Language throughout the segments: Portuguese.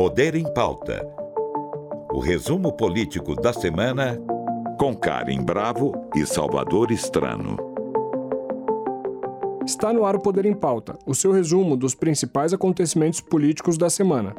Poder em Pauta. O resumo político da semana com Karen Bravo e Salvador Estrano. Está no ar o Poder em Pauta, o seu resumo dos principais acontecimentos políticos da semana.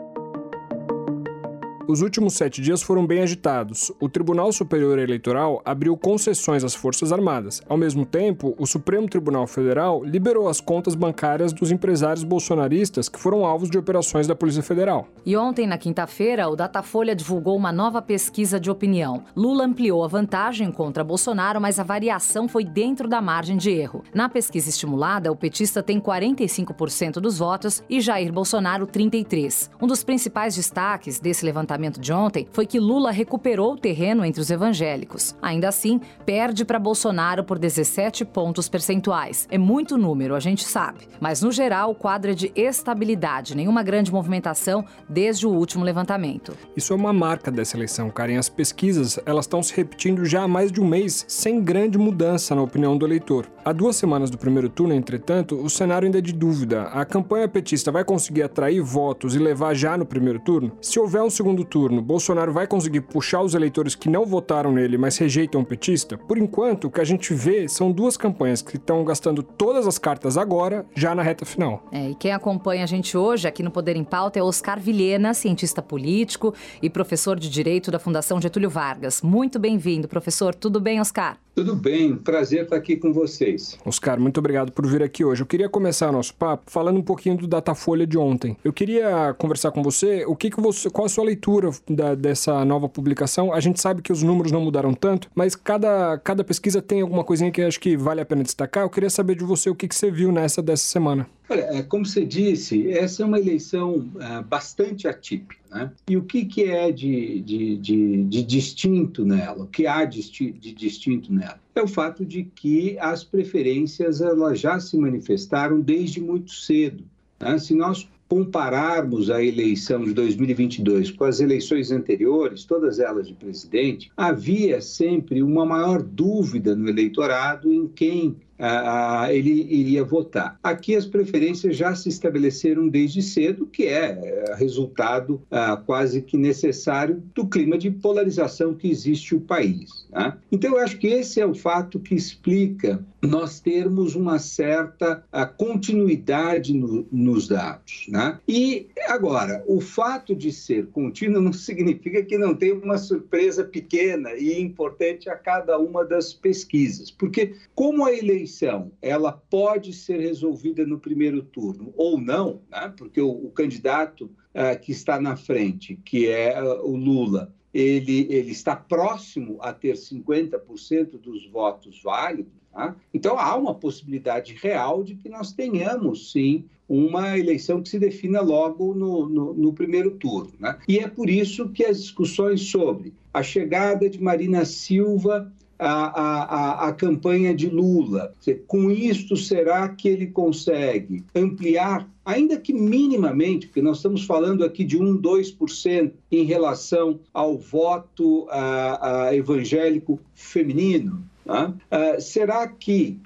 Os últimos sete dias foram bem agitados. O Tribunal Superior Eleitoral abriu concessões às Forças Armadas. Ao mesmo tempo, o Supremo Tribunal Federal liberou as contas bancárias dos empresários bolsonaristas que foram alvos de operações da Polícia Federal. E ontem, na quinta-feira, o Datafolha divulgou uma nova pesquisa de opinião. Lula ampliou a vantagem contra Bolsonaro, mas a variação foi dentro da margem de erro. Na pesquisa estimulada, o petista tem 45% dos votos e Jair Bolsonaro 33%. Um dos principais destaques desse levantamento levantamento de ontem foi que Lula recuperou o terreno entre os evangélicos. Ainda assim, perde para Bolsonaro por 17 pontos percentuais. É muito número, a gente sabe. Mas, no geral, o quadro é de estabilidade, nenhuma grande movimentação desde o último levantamento. Isso é uma marca dessa eleição, Karen. As pesquisas elas estão se repetindo já há mais de um mês, sem grande mudança na opinião do eleitor. Há duas semanas do primeiro turno, entretanto, o cenário ainda é de dúvida. A campanha petista vai conseguir atrair votos e levar já no primeiro turno? Se houver um segundo turno, Bolsonaro vai conseguir puxar os eleitores que não votaram nele, mas rejeitam o petista? Por enquanto, o que a gente vê são duas campanhas que estão gastando todas as cartas agora, já na reta final. É, e quem acompanha a gente hoje aqui no Poder em Pauta é Oscar Vilhena, cientista político e professor de Direito da Fundação Getúlio Vargas. Muito bem-vindo, professor. Tudo bem, Oscar? Tudo bem, prazer estar aqui com vocês. Oscar, muito obrigado por vir aqui hoje. Eu queria começar nosso papo falando um pouquinho do Datafolha de ontem. Eu queria conversar com você, o que, que você, qual a sua leitura da, dessa nova publicação? A gente sabe que os números não mudaram tanto, mas cada, cada pesquisa tem alguma coisinha que acho que vale a pena destacar. Eu queria saber de você o que, que você viu nessa dessa semana. Olha, é, como você disse, essa é uma eleição uh, bastante atípica. Né? E o que, que é de, de, de, de distinto nela? O que há de, de distinto nela? É o fato de que as preferências elas já se manifestaram desde muito cedo. Né? Se nós compararmos a eleição de 2022 com as eleições anteriores, todas elas de presidente, havia sempre uma maior dúvida no eleitorado em quem ah, ele iria votar. Aqui as preferências já se estabeleceram desde cedo, que é, é resultado ah, quase que necessário do clima de polarização que existe no país. Né? Então, eu acho que esse é o fato que explica nós termos uma certa ah, continuidade no, nos dados. Né? E, agora, o fato de ser contínuo não significa que não tem uma surpresa pequena e importante a cada uma das pesquisas, porque como a eleição eleição ela pode ser resolvida no primeiro turno ou não, né? porque o, o candidato uh, que está na frente, que é uh, o Lula, ele, ele está próximo a ter 50% dos votos válidos. Tá? Então, há uma possibilidade real de que nós tenhamos, sim, uma eleição que se defina logo no, no, no primeiro turno. Né? E é por isso que as discussões sobre a chegada de Marina Silva a, a, a campanha de Lula. Com isto, será que ele consegue ampliar ainda que minimamente, porque nós estamos falando aqui de 1, 2% em relação ao voto a, a evangélico feminino. Tá? Uh, será que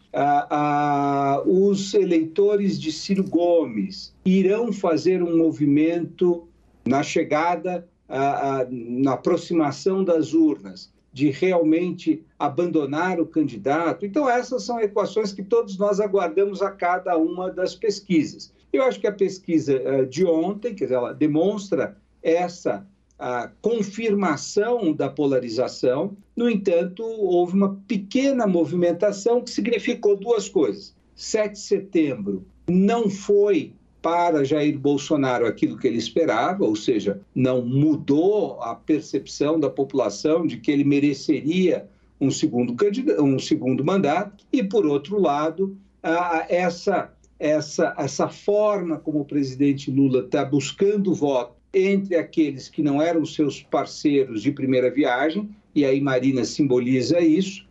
os eleitores de Ciro Gomes irão fazer um movimento na chegada, na aproximação das urnas, de realmente abandonar o candidato. Então, essas são equações que todos nós aguardamos a cada uma das pesquisas. Eu acho que a pesquisa uh, de ontem, quer dizer, ela demonstra essa a confirmação da polarização. No entanto, houve uma pequena movimentação que significou duas coisas. 7 de setembro não foi para Jair Bolsonaro aquilo que ele esperava, ou seja, não mudou a percepção da população de que ele mereceria um segundo, um segundo mandato, e, por outro lado, essa, essa, essa forma como o presidente Lula está buscando voto entre aqueles que não eram seus parceiros de primeira viagem, e aí Marina simboliza isso,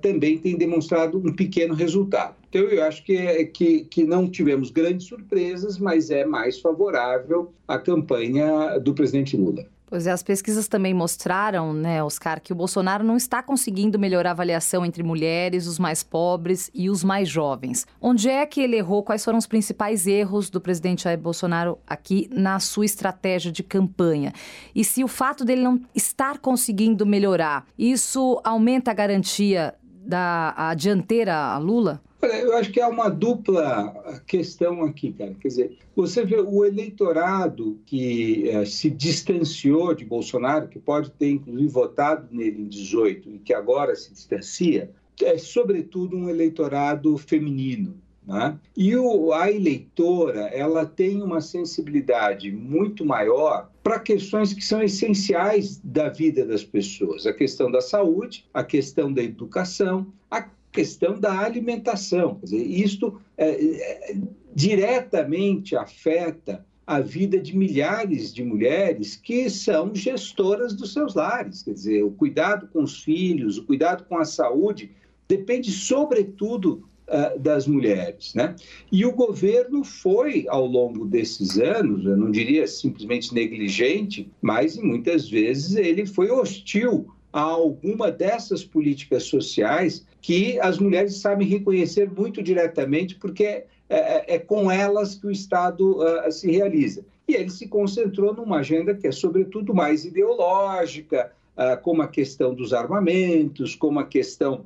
também tem demonstrado um pequeno resultado. Então, eu acho que, é, que, que não tivemos grandes surpresas, mas é mais favorável à campanha do presidente Lula. Pois é, as pesquisas também mostraram, né, Oscar, que o Bolsonaro não está conseguindo melhorar a avaliação entre mulheres, os mais pobres e os mais jovens. Onde é que ele errou? Quais foram os principais erros do presidente Jair Bolsonaro aqui na sua estratégia de campanha? E se o fato dele não estar conseguindo melhorar, isso aumenta a garantia da a dianteira a Lula? Olha, eu acho que há uma dupla questão aqui, cara. Quer dizer, você vê o eleitorado que é, se distanciou de Bolsonaro, que pode ter inclusive votado nele em 18 e que agora se distancia, é sobretudo um eleitorado feminino. Né? E o, a eleitora ela tem uma sensibilidade muito maior para questões que são essenciais da vida das pessoas: a questão da saúde, a questão da educação, a questão da alimentação. Quer dizer, isto é, é, diretamente afeta a vida de milhares de mulheres que são gestoras dos seus lares. Quer dizer, o cuidado com os filhos, o cuidado com a saúde depende, sobretudo, uh, das mulheres. Né? E o governo foi, ao longo desses anos, eu não diria simplesmente negligente, mas muitas vezes ele foi hostil a alguma dessas políticas sociais que as mulheres sabem reconhecer muito diretamente, porque é, é, é com elas que o Estado uh, se realiza. E ele se concentrou numa agenda que é, sobretudo, mais ideológica, uh, como a questão dos armamentos, como a questão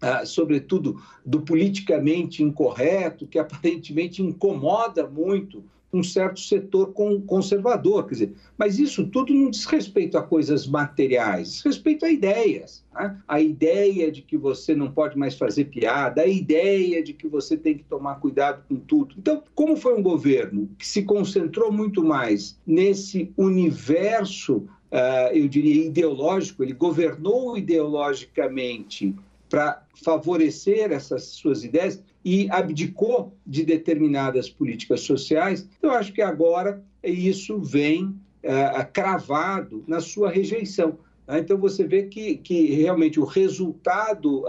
ah, sobretudo do politicamente incorreto, que aparentemente incomoda muito um certo setor conservador. Quer dizer, mas isso tudo não diz respeito a coisas materiais, diz respeito a ideias. Né? A ideia de que você não pode mais fazer piada, a ideia de que você tem que tomar cuidado com tudo. Então, como foi um governo que se concentrou muito mais nesse universo, uh, eu diria, ideológico, ele governou ideologicamente para favorecer essas suas ideias e abdicou de determinadas políticas sociais. Eu acho que agora isso vem é, cravado na sua rejeição. Né? Então, você vê que, que realmente o resultado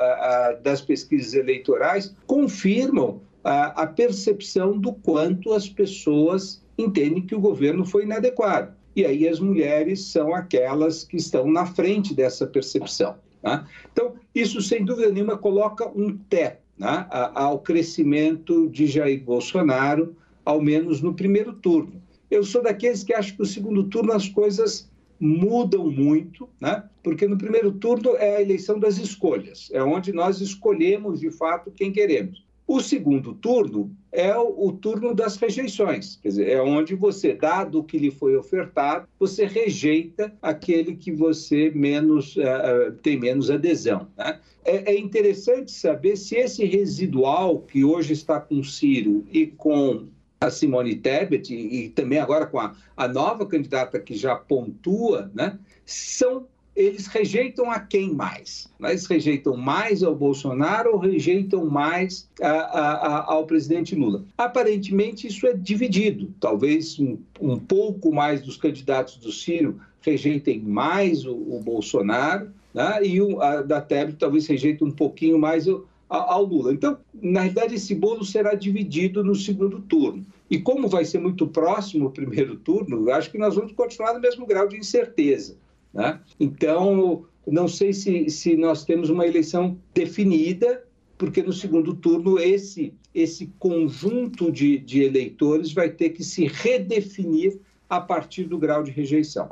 das pesquisas eleitorais confirmam a, a percepção do quanto as pessoas entendem que o governo foi inadequado. E aí as mulheres são aquelas que estão na frente dessa percepção. Tá? Então, isso, sem dúvida nenhuma, coloca um teto né, ao crescimento de Jair Bolsonaro, ao menos no primeiro turno. Eu sou daqueles que acham que no segundo turno as coisas mudam muito, né? porque no primeiro turno é a eleição das escolhas, é onde nós escolhemos de fato quem queremos. O segundo turno é o, o, turno das rejeições, quer dizer, é onde você, dado o que lhe foi ofertado, você rejeita aquele que você menos uh, tem menos adesão. Né? É, é, interessante saber se esse residual que hoje está com Ciro e com a Simone Tebet e, e também agora com a, a nova candidata que já pontua, né, são eles rejeitam a quem mais? Eles rejeitam mais ao Bolsonaro ou rejeitam mais a, a, a, ao presidente Lula? Aparentemente, isso é dividido. Talvez um, um pouco mais dos candidatos do Ciro rejeitem mais o, o Bolsonaro, né? e o, a da Tebet talvez rejeite um pouquinho mais o, ao Lula. Então, na realidade, esse bolo será dividido no segundo turno. E como vai ser muito próximo o primeiro turno, acho que nós vamos continuar no mesmo grau de incerteza. Né? Então, não sei se, se nós temos uma eleição definida, porque no segundo turno esse, esse conjunto de, de eleitores vai ter que se redefinir a partir do grau de rejeição.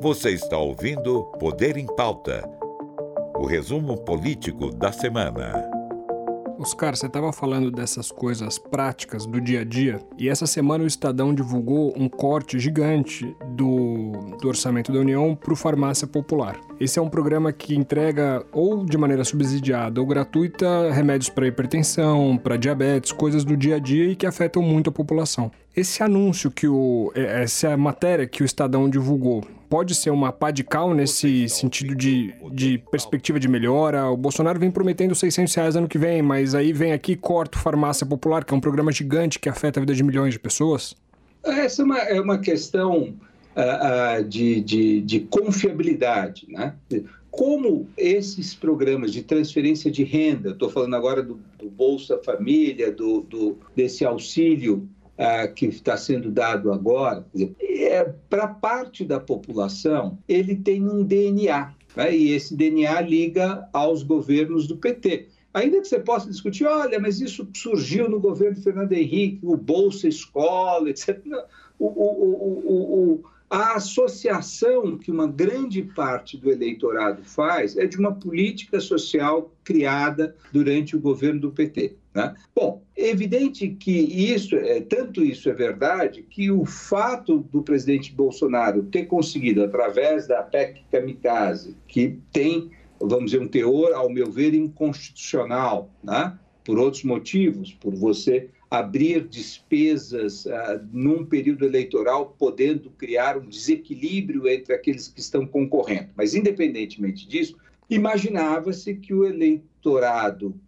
Você está ouvindo Poder em Pauta o resumo político da semana. Oscar, você estava falando dessas coisas práticas do dia a dia e essa semana o Estadão divulgou um corte gigante do, do orçamento da União para o Farmácia Popular. Esse é um programa que entrega ou de maneira subsidiada ou gratuita remédios para hipertensão, para diabetes, coisas do dia a dia e que afetam muito a população. Esse anúncio que o. É, essa matéria que o Estadão divulgou pode ser uma pá de cal nesse sentido de, de perspectiva de melhora? O Bolsonaro vem prometendo 600 reais ano que vem, mas aí vem aqui e corta o Farmácia Popular, que é um programa gigante que afeta a vida de milhões de pessoas? Essa é uma, é uma questão uh, uh, de, de, de confiabilidade, né? como esses programas de transferência de renda, estou falando agora do, do, Bolsa Família, do, do, desse auxílio que está sendo dado agora, é, para parte da população, ele tem um DNA, né? e esse DNA liga aos governos do PT. Ainda que você possa discutir, olha, mas isso surgiu no governo Fernando Henrique, o Bolsa Escola, etc. O, o, o, o, a associação que uma grande parte do eleitorado faz é de uma política social criada durante o governo do PT. Né? Bom, é evidente que isso, é, tanto isso é verdade, que o fato do presidente Bolsonaro ter conseguido, através da PEC Kamikaze, que tem, vamos dizer, um teor, ao meu ver, inconstitucional, né? por outros motivos, por você abrir despesas uh, num período eleitoral, podendo criar um desequilíbrio entre aqueles que estão concorrendo. Mas, independentemente disso, imaginava-se que o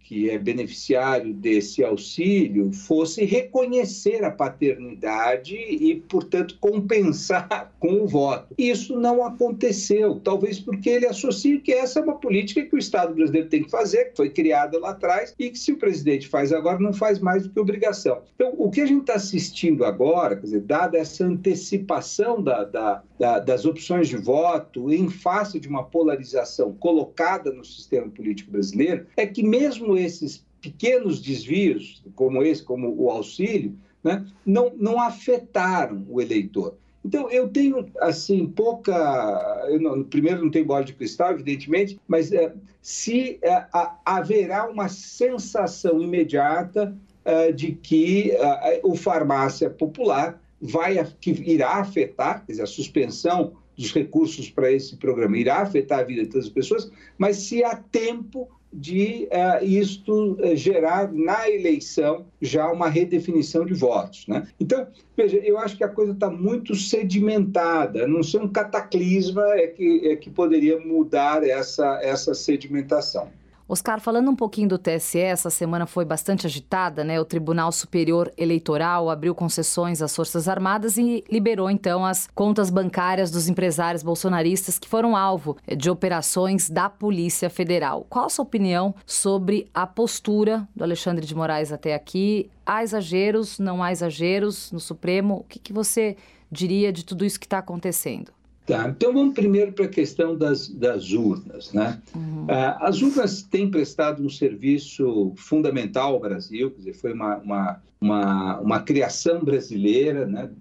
que é beneficiário desse auxílio fosse reconhecer a paternidade e, portanto, compensar com o voto. Isso não aconteceu, talvez porque ele associa que essa é uma política que o Estado brasileiro tem que fazer, que foi criada lá atrás e que se o presidente faz agora não faz mais do que obrigação. Então, o que a gente está assistindo agora, quer dizer, dada essa antecipação da, da, da, das opções de voto em face de uma polarização colocada no sistema político brasileiro, é que mesmo esses pequenos desvios, como esse, como o auxílio, né, não, não afetaram o eleitor. Então, eu tenho, assim, pouca. Não, primeiro, não tenho bola de cristal, evidentemente, mas é, se é, a, haverá uma sensação imediata é, de que é, o farmácia popular vai, que irá afetar, quer dizer, a suspensão dos recursos para esse programa irá afetar a vida de todas as pessoas, mas se há tempo de uh, isto uh, gerar na eleição já uma redefinição de votos. Né? Então, veja, eu acho que a coisa está muito sedimentada, não ser um cataclisma é que, é que poderia mudar essa, essa sedimentação. Oscar, falando um pouquinho do TSE, essa semana foi bastante agitada, né? O Tribunal Superior Eleitoral abriu concessões às Forças Armadas e liberou então as contas bancárias dos empresários bolsonaristas que foram alvo de operações da Polícia Federal. Qual a sua opinião sobre a postura do Alexandre de Moraes até aqui? Há exageros, não há exageros no Supremo? O que, que você diria de tudo isso que está acontecendo? Tá, então vamos primeiro para a questão das, das urnas. Né? Uhum. Ah, as urnas têm prestado um serviço fundamental ao Brasil, quer dizer, foi uma, uma, uma, uma criação brasileira né,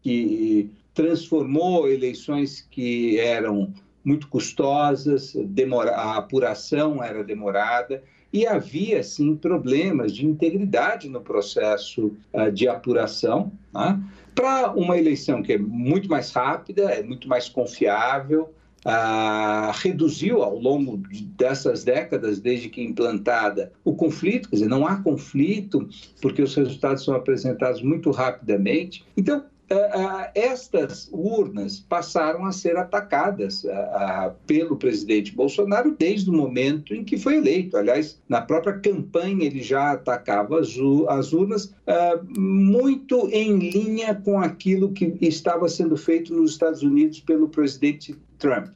que transformou eleições que eram muito custosas, demora, a apuração era demorada e havia, sim, problemas de integridade no processo uh, de apuração. Né? Para uma eleição que é muito mais rápida, é muito mais confiável, ah, reduziu ao longo dessas décadas, desde que implantada, o conflito, quer dizer, não há conflito, porque os resultados são apresentados muito rapidamente. Então, estas urnas passaram a ser atacadas uh, pelo presidente Bolsonaro desde o momento em que foi eleito. Aliás, na própria campanha ele já atacava as urnas, muito em linha com aquilo que estava sendo feito nos Estados Unidos pelo presidente Trump,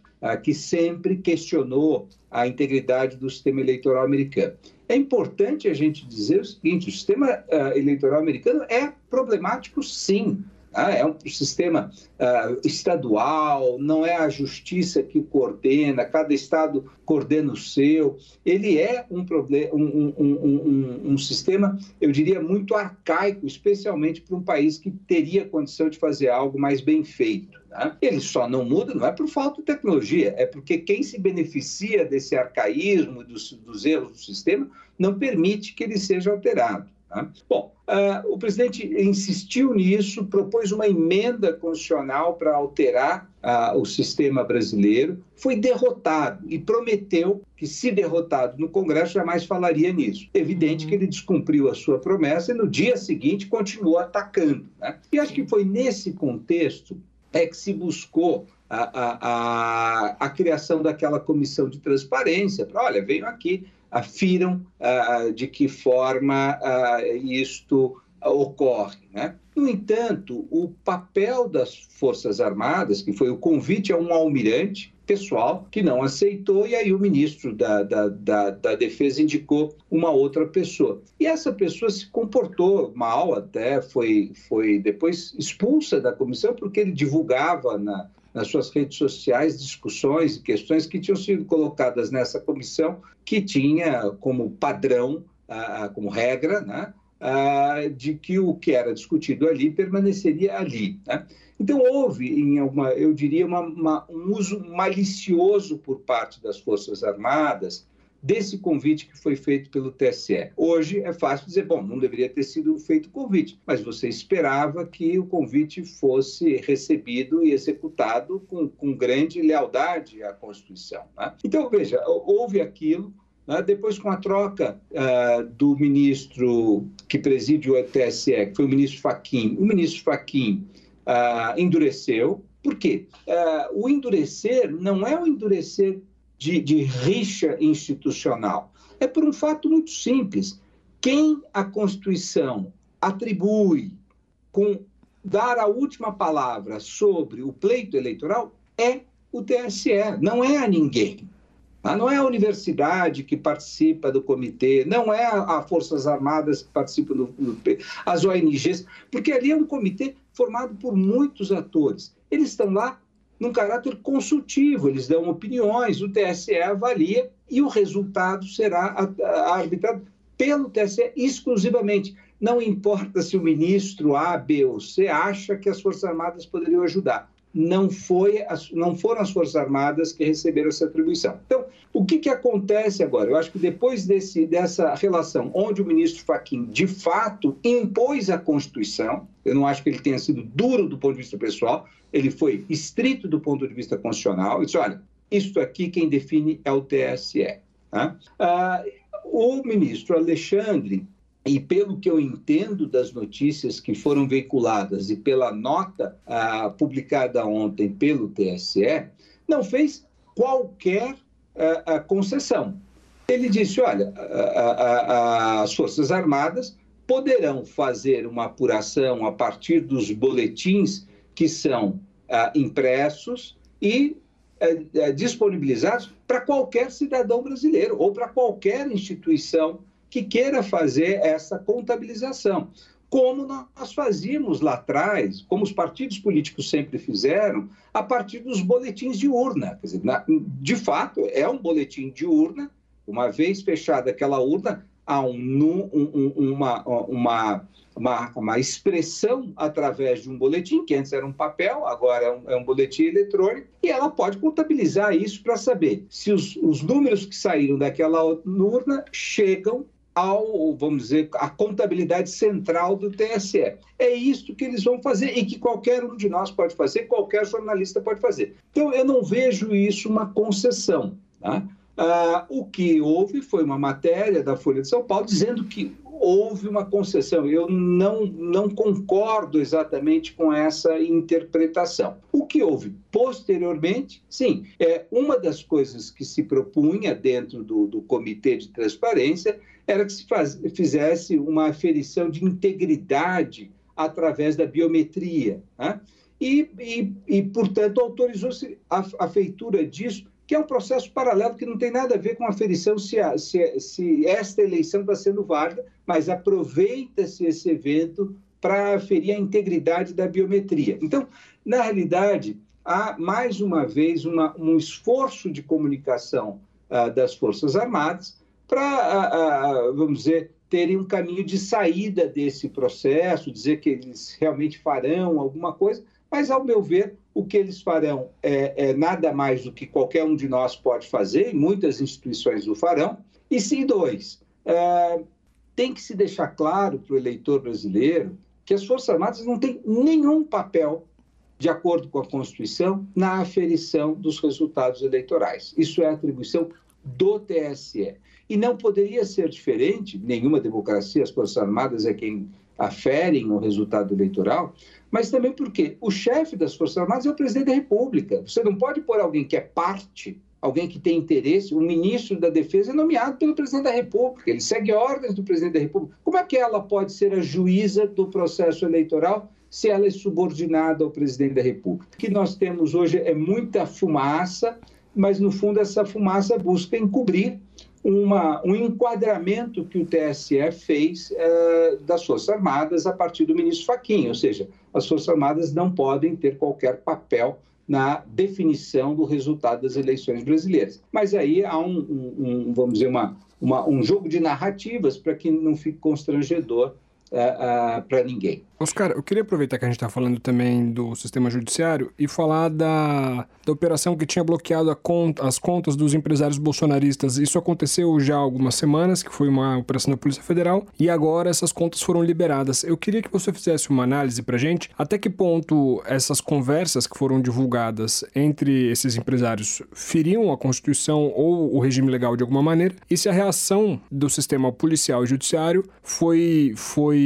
que sempre questionou a integridade do sistema eleitoral americano. É importante a gente dizer o seguinte: o sistema eleitoral americano é problemático, sim. Ah, é um sistema uh, estadual, não é a justiça que coordena, cada estado coordena o seu. Ele é um, problema, um, um, um, um sistema, eu diria, muito arcaico, especialmente para um país que teria condição de fazer algo mais bem feito. Né? Ele só não muda, não é por falta de tecnologia, é porque quem se beneficia desse arcaísmo, dos, dos erros do sistema, não permite que ele seja alterado. Tá? Bom, uh, o presidente insistiu nisso, propôs uma emenda constitucional para alterar uh, o sistema brasileiro, foi derrotado e prometeu que, se derrotado no Congresso, jamais falaria nisso. Evidente que ele descumpriu a sua promessa e no dia seguinte continuou atacando. Né? E acho que foi nesse contexto é que se buscou a, a, a, a criação daquela comissão de transparência. Para, olha, venho aqui afiram uh, de que forma uh, isto ocorre. Né? No entanto, o papel das Forças Armadas, que foi o convite a um almirante pessoal, que não aceitou, e aí o ministro da, da, da, da Defesa indicou uma outra pessoa. E essa pessoa se comportou mal, até foi, foi depois expulsa da comissão, porque ele divulgava na, nas suas redes sociais discussões e questões que tinham sido colocadas nessa comissão, que tinha como padrão, como regra, né, de que o que era discutido ali permaneceria ali. Né? Então, houve, em uma, eu diria, uma, uma, um uso malicioso por parte das Forças Armadas desse convite que foi feito pelo TSE. Hoje é fácil dizer, bom, não deveria ter sido feito o convite, mas você esperava que o convite fosse recebido e executado com, com grande lealdade à Constituição. Né? Então, veja, houve aquilo, né? Depois, com a troca uh, do ministro que preside o TSE, que foi o ministro Faquim, o ministro Faquim uh, endureceu. Por quê? Uh, o endurecer não é o endurecer de, de rixa institucional, é por um fato muito simples. Quem a Constituição atribui com dar a última palavra sobre o pleito eleitoral é o TSE, não é a ninguém. Ah, não é a universidade que participa do comitê, não é a Forças Armadas que participam do, do as ONGs, porque ali é um comitê formado por muitos atores. Eles estão lá num caráter consultivo, eles dão opiniões, o TSE avalia e o resultado será arbitrado pelo TSE exclusivamente. Não importa se o ministro A, B ou C acha que as Forças Armadas poderiam ajudar não, foi, não foram as Forças Armadas que receberam essa atribuição. Então, o que, que acontece agora? Eu acho que depois desse, dessa relação, onde o ministro Fachin de fato impôs a Constituição, eu não acho que ele tenha sido duro do ponto de vista pessoal, ele foi estrito do ponto de vista constitucional, e disse: olha, isso aqui quem define é o TSE. Tá? Ah, o ministro Alexandre e pelo que eu entendo das notícias que foram veiculadas e pela nota ah, publicada ontem pelo TSE, não fez qualquer ah, ah, concessão. Ele disse: olha, as Forças Armadas poderão fazer uma apuração a partir dos boletins que são impressos e eh, eh, disponibilizados para qualquer cidadão brasileiro ou para qualquer instituição que queira fazer essa contabilização. Como nós fazíamos lá atrás, como os partidos políticos sempre fizeram, a partir dos boletins de urna. Quer dizer, de fato, é um boletim de urna, uma vez fechada aquela urna, há um, um, uma, uma, uma, uma, expressão através de um boletim, que antes era um papel, agora é um, é um boletim eletrônico, e ela pode contabilizar isso para saber se os, os números que saíram daquela urna chegam ao, vamos dizer, a contabilidade central do TSE. É isso que eles vão fazer e que qualquer um de nós pode fazer, qualquer jornalista pode fazer. Então, eu não vejo isso uma concessão. Tá? Ah, o que houve foi uma matéria da Folha de São Paulo dizendo que houve uma concessão. Eu não, não concordo exatamente com essa interpretação. O que houve posteriormente, sim, é uma das coisas que se propunha dentro do, do Comitê de Transparência era que se faz, fizesse uma aferição de integridade através da biometria. Né? E, e, e, portanto, autorizou-se a, a, feitura disso, que é um processo paralelo que não tem nada a ver com a aferição se, a, se, se esta eleição está sendo válida, mas aproveita-se esse evento para aferir a integridade da biometria. Então, na realidade, há mais uma vez uma, um esforço de comunicação uh, das Forças Armadas para, vamos dizer, terem um caminho de saída desse processo, dizer que eles realmente farão alguma coisa, mas, ao meu ver, o que eles farão é, é nada mais do que qualquer um de nós pode fazer, e muitas instituições o farão. E sim, dois, é, tem que se deixar claro para o eleitor brasileiro que as Forças Armadas não têm nenhum papel, de acordo com a Constituição, na aferição dos resultados eleitorais. Isso é atribuição do TSE. E não poderia ser diferente, nenhuma democracia, as Forças Armadas é quem aferem o resultado eleitoral, mas também porque o chefe das Forças Armadas é o presidente da República. Você não pode pôr alguém que é parte alguém que tem interesse, o ministro da Defesa é nomeado pelo presidente da República, ele segue ordens do presidente da República. Como é que ela pode ser a juíza do processo eleitoral se ela é subordinada ao presidente da República? O que nós temos hoje é muita fumaça, mas no fundo essa fumaça busca encobrir uma, um enquadramento que o TSE fez eh, das Forças Armadas a partir do ministro Fachin, ou seja, as Forças Armadas não podem ter qualquer papel na definição do resultado das eleições brasileiras. Mas aí há um, um, um vamos dizer, uma, uma, um jogo de narrativas para que não fique constrangedor uh, para ninguém. Oscar, eu queria aproveitar que a gente está falando também do sistema judiciário e falar da, da operação que tinha bloqueado conta, as contas dos empresários bolsonaristas. Isso aconteceu já há algumas semanas, que foi uma operação da Polícia Federal, e agora essas contas foram liberadas. Eu queria que você fizesse uma análise para gente até que ponto essas conversas que foram divulgadas entre esses empresários feriam a Constituição ou o regime legal de alguma maneira, e se a reação do sistema policial e judiciário foi, foi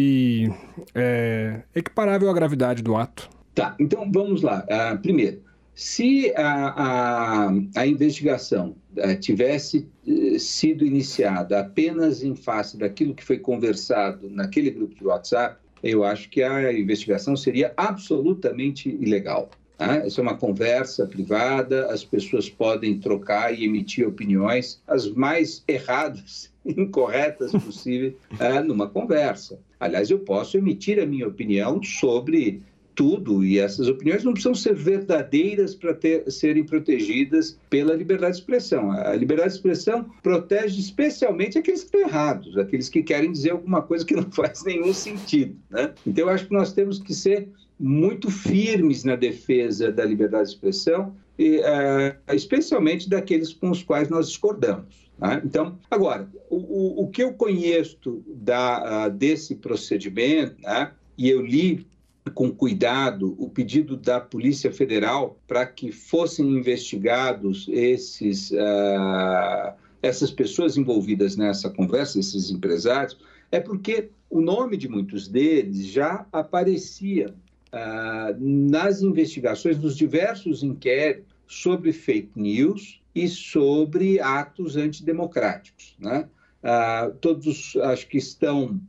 é, equiparável à gravidade do ato. Tá, então vamos lá. Uh, primeiro, se a, a, a investigação uh, tivesse uh, sido iniciada apenas em face daquilo que foi conversado naquele grupo de WhatsApp, eu acho que a investigação seria absolutamente ilegal. Tá? Essa é uma conversa privada, as pessoas podem trocar e emitir opiniões, as mais erradas, incorretas possíveis, uh, numa conversa. Aliás, eu posso emitir a minha opinião sobre tudo e essas opiniões não precisam ser verdadeiras para serem protegidas pela liberdade de expressão. A liberdade de expressão protege especialmente aqueles que estão errados, aqueles que querem dizer alguma coisa que não faz nenhum sentido. Né? Então, eu acho que nós temos que ser muito firmes na defesa da liberdade de expressão, e, uh, especialmente daqueles com os quais nós discordamos. Né? Então, agora, o, o, que eu conheço da, uh, desse procedimento, né? e eu li com cuidado o pedido da Polícia Federal para que fossem investigados esses, uh, essas pessoas envolvidas nessa conversa, esses empresários, é porque o nome de muitos deles já aparecia uh, nas investigações dos diversos inquéritos sobre fake news e sobre atos antidemocráticos. Né? Ah, todos acho que estão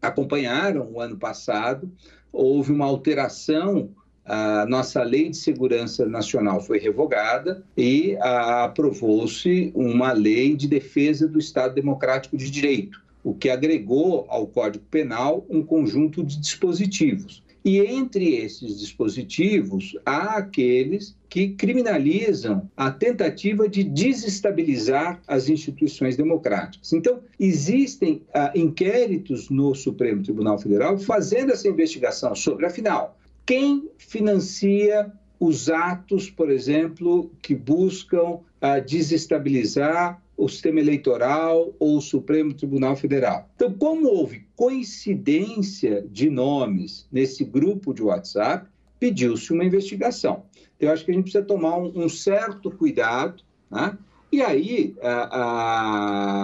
acompanharam o ano passado, houve uma alteração a nossa lei de segurança nacional foi revogada e ah, aprovou-se uma lei de defesa do Estado Democrático de Direito, o que agregou ao Código Penal um conjunto de dispositivos. E entre esses dispositivos, há aqueles que criminalizam a tentativa de desestabilizar as instituições democráticas. Então, existem ah, inquéritos no Supremo Tribunal Federal fazendo essa investigação sobre, afinal, quem financia os atos, por exemplo, que buscam ah, desestabilizar o sistema eleitoral ou o Supremo Tribunal Federal. Então, como houve coincidência de nomes nesse grupo de WhatsApp, pediu-se uma investigação. Então, eu acho que a gente precisa tomar um, um certo cuidado, né? E aí, a,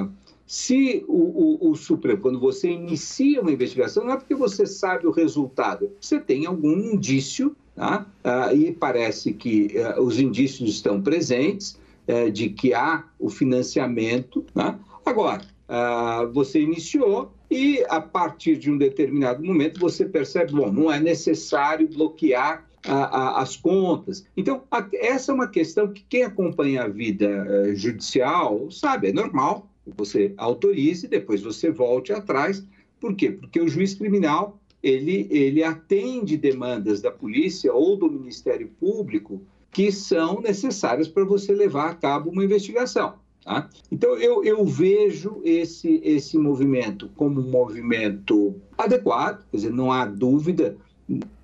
a, se o, o, o, Supremo, quando você inicia uma investigação, não é porque você sabe o resultado, você tem algum indício, tá? Ah, e parece que ah, os indícios estão presentes, é, de que há o financiamento. Né? Agora, ah, você iniciou e, a partir de um determinado momento, você percebe, bom, não é necessário bloquear as contas. Então, essa é uma questão que quem acompanha a vida eh, judicial sabe, é normal. Você autorize, depois você volte atrás. Por quê? Porque o juiz criminal ele, ele atende demandas da polícia ou do Ministério Público que são necessárias para você levar a cabo uma investigação. Tá? Então, eu, eu vejo esse, esse movimento como um movimento adequado, quer dizer, não há dúvida,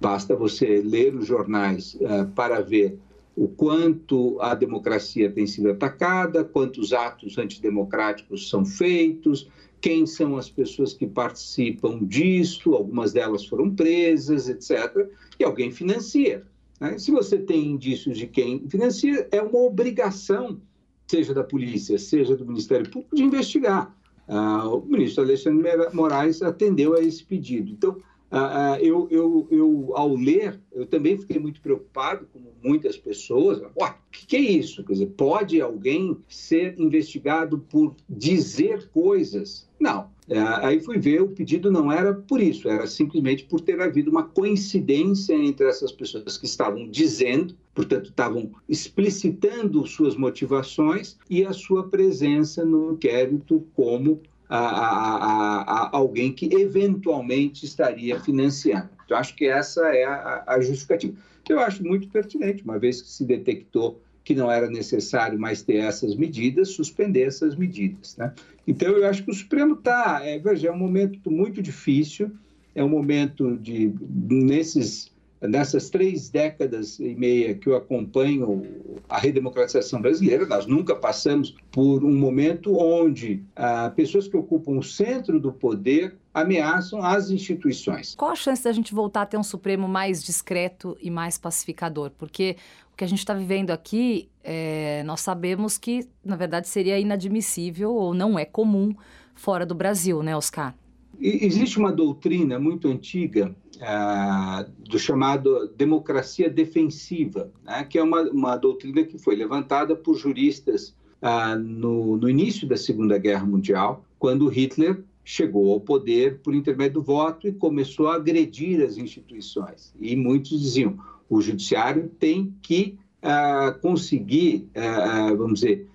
basta você ler os jornais uh, para ver o quanto a democracia tem sido atacada, quantos atos antidemocráticos são feitos, quem são as pessoas que participam disso, algumas delas foram presas, etc. E alguém financia. Né? Se você tem indícios de quem financia, é uma obrigação, seja da polícia, seja do Ministério Público, de investigar. Ah, o ministro Alexandre Moraes atendeu a esse pedido. Então, ah, ah, eu, eu, eu, ao ler, eu também fiquei muito preocupado, como muitas pessoas, o que, que é isso? Quer dizer, pode alguém ser investigado por dizer coisas? Não. É, aí fui ver, o pedido não era por isso, era simplesmente por ter havido uma coincidência entre essas pessoas que estavam dizendo, portanto, estavam explicitando suas motivações e a sua presença no inquérito como a, a, a, alguém que eventualmente estaria financiando. Então, acho que essa é a, justificativa. Eu acho muito pertinente, uma vez que se detectou que não era necessário mais ter essas medidas, suspender essas medidas. Né? Então, eu acho que o Supremo está. É, veja, é um momento muito difícil, é um momento de. nesses nessas três décadas e meia que eu acompanho a redemocratização brasileira, nós nunca passamos por um momento onde ah, pessoas que ocupam o centro do poder ameaçam as instituições. Qual a chance da gente voltar a ter um Supremo mais discreto e mais pacificador? Porque o que a gente está vivendo aqui, é, nós sabemos que, na verdade, seria inadmissível ou não é comum fora do Brasil, né, Oscar? Existe uma doutrina muito antiga ah, do chamado democracia defensiva, né, que é uma, uma doutrina que foi levantada por juristas ah, no, no início da Segunda Guerra Mundial, quando Hitler chegou ao poder por intermédio do voto e começou a agredir as instituições. E muitos diziam: o judiciário tem que uh, conseguir, uh, vamos dizer,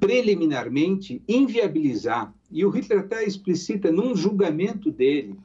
preliminarmente inviabilizar. E o Hitler até explicita num julgamento dele,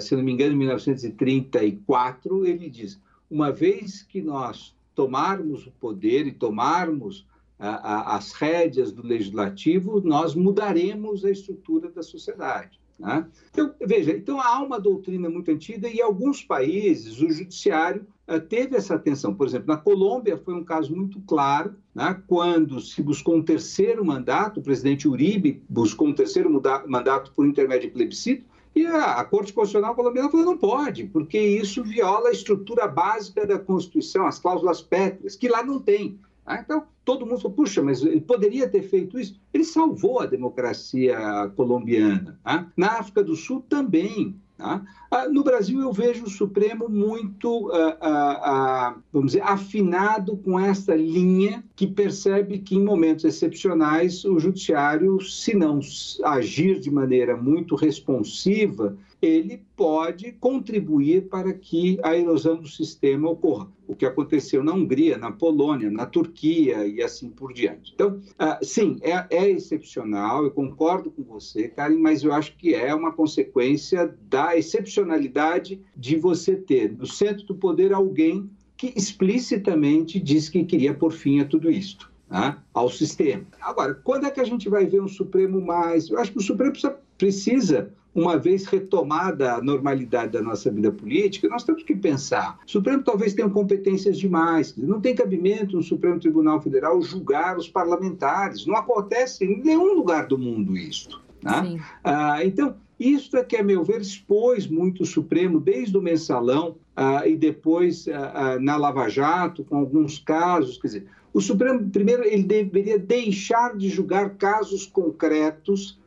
se não me engano, em 1934, ele diz: uma vez que nós tomarmos o poder e tomarmos as rédeas do legislativo, nós mudaremos a estrutura da sociedade. Né? Então, veja, então há uma doutrina muito antiga e alguns países o judiciário teve essa atenção. Por exemplo, na Colômbia foi um caso muito claro, né, quando se buscou um terceiro mandato, o presidente Uribe buscou um terceiro mandato por intermédio de plebiscito, e a, Corte Constitucional colombiana falou não pode, porque isso viola a estrutura básica da Constituição, as cláusulas pétreas, que lá não tem. Ah, então, todo mundo falou, puxa, mas ele poderia ter feito isso. Ele salvou a democracia colombiana. Tá? Na África do Sul também. Tá? Ah, no Brasil, eu vejo o Supremo muito, ah, ah, vamos dizer, afinado com essa linha que percebe que, em momentos excepcionais, o Judiciário, se não agir de maneira muito responsiva, ele pode contribuir para que a erosão do sistema ocorra. O que aconteceu na Hungria, na Polônia, na Turquia e assim por diante. Então, uh, sim, é, é, excepcional, eu concordo com você, Karen, mas eu acho que é uma consequência da excepcionalidade de você ter no centro do poder alguém que explicitamente diz que queria pôr fim a tudo isto. Né, ao sistema. Agora, quando é que a gente vai ver um Supremo mais? Eu acho que o Supremo precisa uma vez retomada a normalidade da nossa vida política, nós temos que pensar. O Supremo talvez tenha competências demais. Não tem cabimento no Supremo Tribunal Federal julgar os parlamentares. Não acontece em nenhum lugar do mundo isso. Né? Ah, então, isso é que, a meu ver, expôs muito o Supremo, desde o mensalão ah, e depois ah, ah na Lava Jato, com alguns casos. Quer dizer, o Supremo, primeiro, ele deveria deixar de julgar casos concretos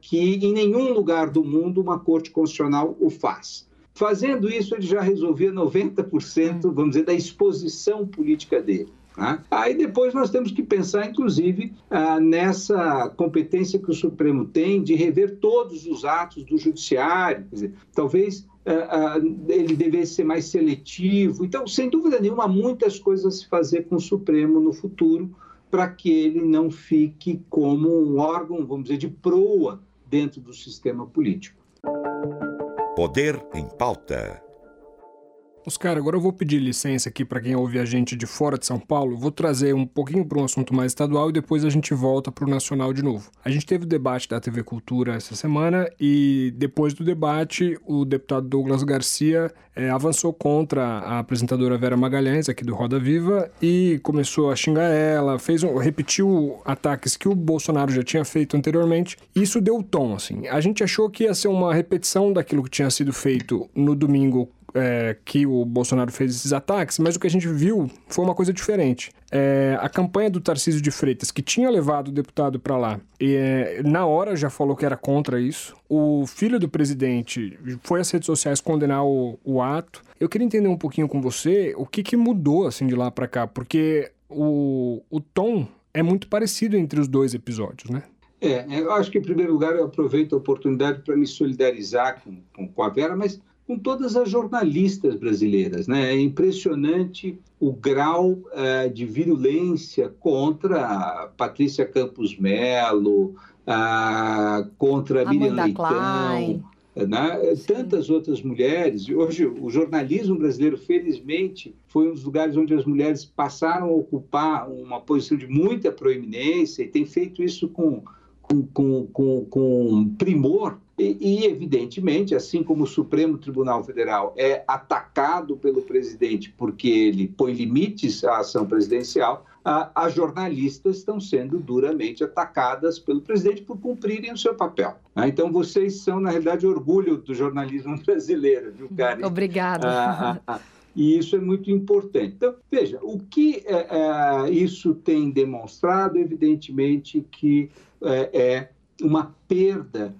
que em nenhum lugar do mundo uma corte constitucional o faz. Fazendo isso, ele já resolvia 90%, vamos dizer, da exposição política dele. Né? Aí depois nós temos que pensar, inclusive, ah, nessa competência que o Supremo tem de rever todos os atos do Judiciário. Quer dizer, talvez ah, ah, ele devesse ser mais seletivo. Então, sem dúvida nenhuma, há muitas coisas a se fazer com o Supremo no futuro para que ele não fique como um órgão, vamos dizer, de proa dentro do sistema político. Poder em pauta. Oscar, agora eu vou pedir licença aqui para quem ouve a gente de fora de São Paulo. Vou trazer um pouquinho para um assunto mais estadual e depois a gente volta para o nacional de novo. A gente teve o debate da TV Cultura essa semana e depois do debate, o deputado Douglas Garcia é, avançou contra a apresentadora Vera Magalhães, aqui do Roda Viva, e começou a xingar ela, fez um, repetiu ataques que o Bolsonaro já tinha feito anteriormente. Isso deu tom, assim. A gente achou que ia ser uma repetição daquilo que tinha sido feito no domingo é, que o Bolsonaro fez esses ataques, mas o que a gente viu foi uma coisa diferente. É, a campanha do Tarcísio de Freitas, que tinha levado o deputado para lá, e, é, na hora já falou que era contra isso. O filho do presidente foi às redes sociais condenar o, o ato. Eu queria entender um pouquinho com você o que, que mudou assim de lá para cá, porque o, o tom é muito parecido entre os dois episódios, né? É, eu acho que, em primeiro lugar, eu aproveito a oportunidade para me solidarizar com, com, com, a Vera, mas com todas as jornalistas brasileiras. Né? É impressionante o grau uh, de virulência contra a Patrícia Campos Melo, uh, contra a Miriam Leitão, né? tantas outras mulheres. Hoje, o jornalismo brasileiro, felizmente, foi um dos lugares onde as mulheres passaram a ocupar uma posição de muita proeminência e tem feito isso com, com, com, com primor e, e, evidentemente, assim como o Supremo Tribunal Federal é atacado pelo presidente porque ele põe limites à ação presidencial, as jornalistas estão sendo duramente atacadas pelo presidente por cumprirem o seu papel. Né? Então, vocês são, na realidade, orgulho do jornalismo brasileiro, viu, Karen? Obrigada. Ah, ah, ah. E isso é muito importante. Então, veja, o que é, é, isso tem demonstrado, evidentemente, que é, é uma perda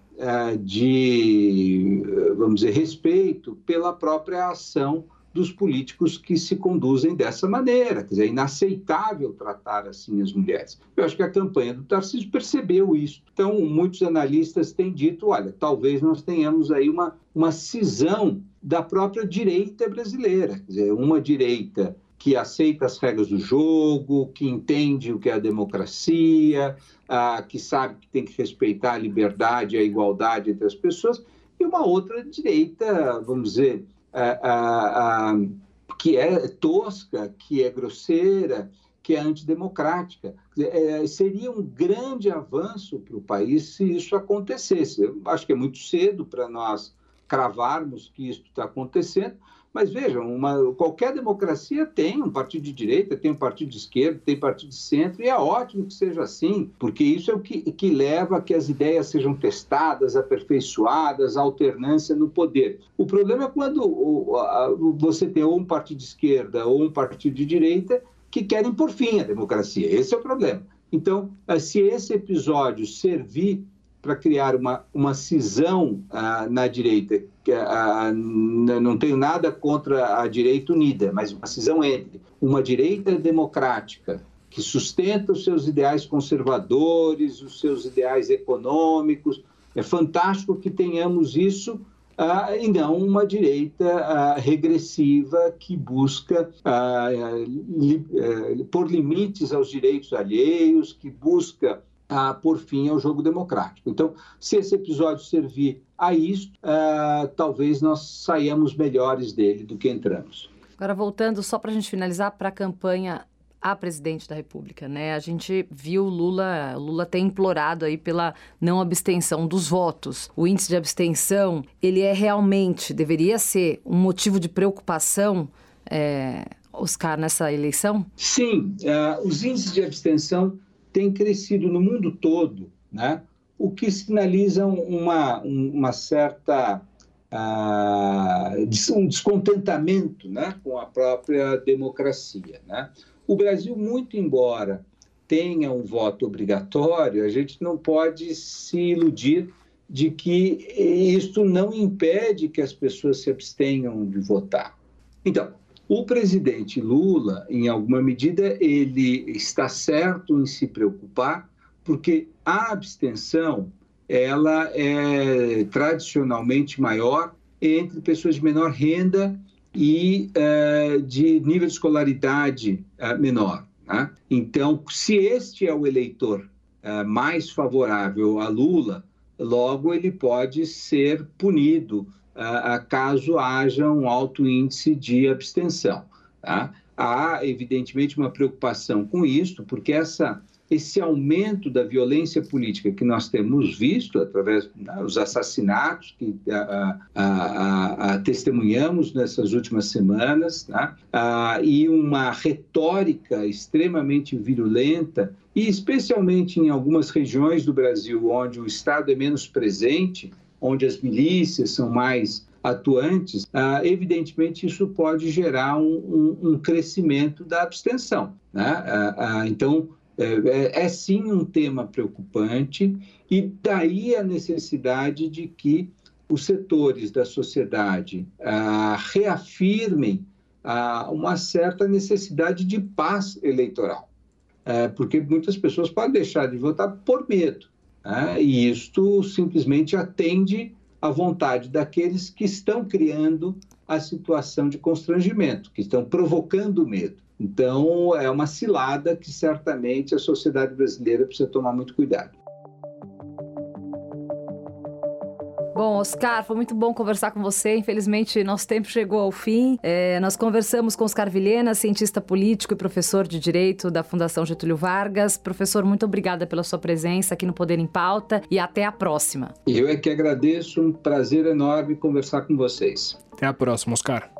de, vamos dizer, respeito pela própria ação dos políticos que se conduzem dessa maneira. Quer dizer, é inaceitável tratar assim as mulheres. Eu acho que a campanha do Tarcísio percebeu isso. Então, muitos analistas têm dito, olha, talvez nós tenhamos aí uma, uma cisão da própria direita brasileira. Quer dizer, uma direita que aceita as regras do jogo, que entende o que é a democracia, ah, que sabe que tem que respeitar a liberdade e a igualdade entre as pessoas, e uma outra direita, vamos dizer, ah, ah, que é tosca, que é grosseira, que é antidemocrática. É, seria um grande avanço para o país se isso acontecesse. Eu acho que é muito cedo para nós cravarmos que isso está acontecendo, mas vejam, uma, qualquer democracia tem um partido de direita, tem um partido de esquerda, tem partido de centro, e é ótimo que seja assim, porque isso é o que, que leva a que as ideias sejam testadas, aperfeiçoadas, alternância no poder. O problema é quando a, você tem ou um partido de esquerda ou um partido de direita que querem por fim a democracia. Esse é o problema. Então, se esse episódio servir para criar uma, uma cisão ah, na direita. Ah, não tenho nada contra a direita unida, mas uma cisão entre uma direita democrática que sustenta os seus ideais conservadores, os seus ideais econômicos. É fantástico que tenhamos isso ah, e não uma direita ah, regressiva que busca ah, li, eh, pôr limites aos direitos alheios, que busca a por fim ao jogo democrático. Então, se esse episódio servir a isso, uh, talvez nós saiamos melhores dele do que entramos. Agora, voltando só para a gente finalizar para a campanha a presidente da República, né? A gente viu Lula, Lula ter implorado aí pela não abstenção dos votos. O índice de abstenção, ele é realmente, deveria ser um motivo de preocupação, é, Oscar, nessa eleição? Sim, uh, os índices de abstenção tem crescido no mundo todo, né? o que sinaliza uma, uma certa uh, um descontentamento né? com a própria democracia. Né? O Brasil, muito embora tenha um voto obrigatório, a gente não pode se iludir de que isto não impede que as pessoas se abstenham de votar. Então, o presidente Lula, em alguma medida, ele está certo em se preocupar, porque a abstenção ela é tradicionalmente maior entre pessoas de menor renda e uh, de nível de escolaridade uh, menor. Né? Então, se este é o eleitor uh, mais favorável a Lula, logo ele pode ser punido caso haja um alto índice de abstenção. Tá? Há, evidentemente, uma preocupação com isso, porque essa, esse aumento da violência política que nós temos visto através dos né, assassinatos que a, testemunhamos nessas últimas semanas, tá? e uma retórica extremamente virulenta, e especialmente em algumas regiões do Brasil onde o Estado é menos presente, onde as milícias são mais atuantes, ah, evidentemente isso pode gerar um, um, um crescimento da abstenção. Né? Ah, ah, então, é, é, é, sim um tema preocupante, e daí a necessidade de que os setores da sociedade ah, reafirmem ah, uma certa necessidade de paz eleitoral, é, porque muitas pessoas podem deixar de votar por medo, né? e isto simplesmente atende à vontade daqueles que estão criando a situação de constrangimento, que estão provocando medo. Então, é uma cilada que certamente a sociedade brasileira precisa tomar muito cuidado. Bom, Oscar, foi muito bom conversar com você. Infelizmente, nosso tempo chegou ao fim. É, nós conversamos com Oscar Vilhena, cientista político e professor de Direito da Fundação Getúlio Vargas. Professor, muito obrigada pela sua presença aqui no Poder em Pauta e até a próxima. Eu é que agradeço, um prazer enorme conversar com vocês. Até a próxima, Oscar.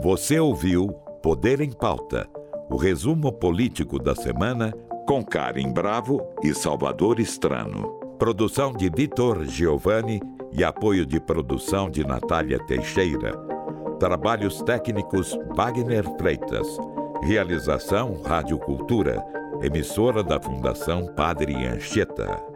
Você ouviu Poder em Pauta, o resumo político da semana com Karen Bravo e Salvador Estrano. Produção de Vitor Giovanni e apoio de produção de Natália Teixeira. Trabalhos técnicos Wagner Freitas. Realização Rádio Cultura, emissora da Fundação Padre Anchieta.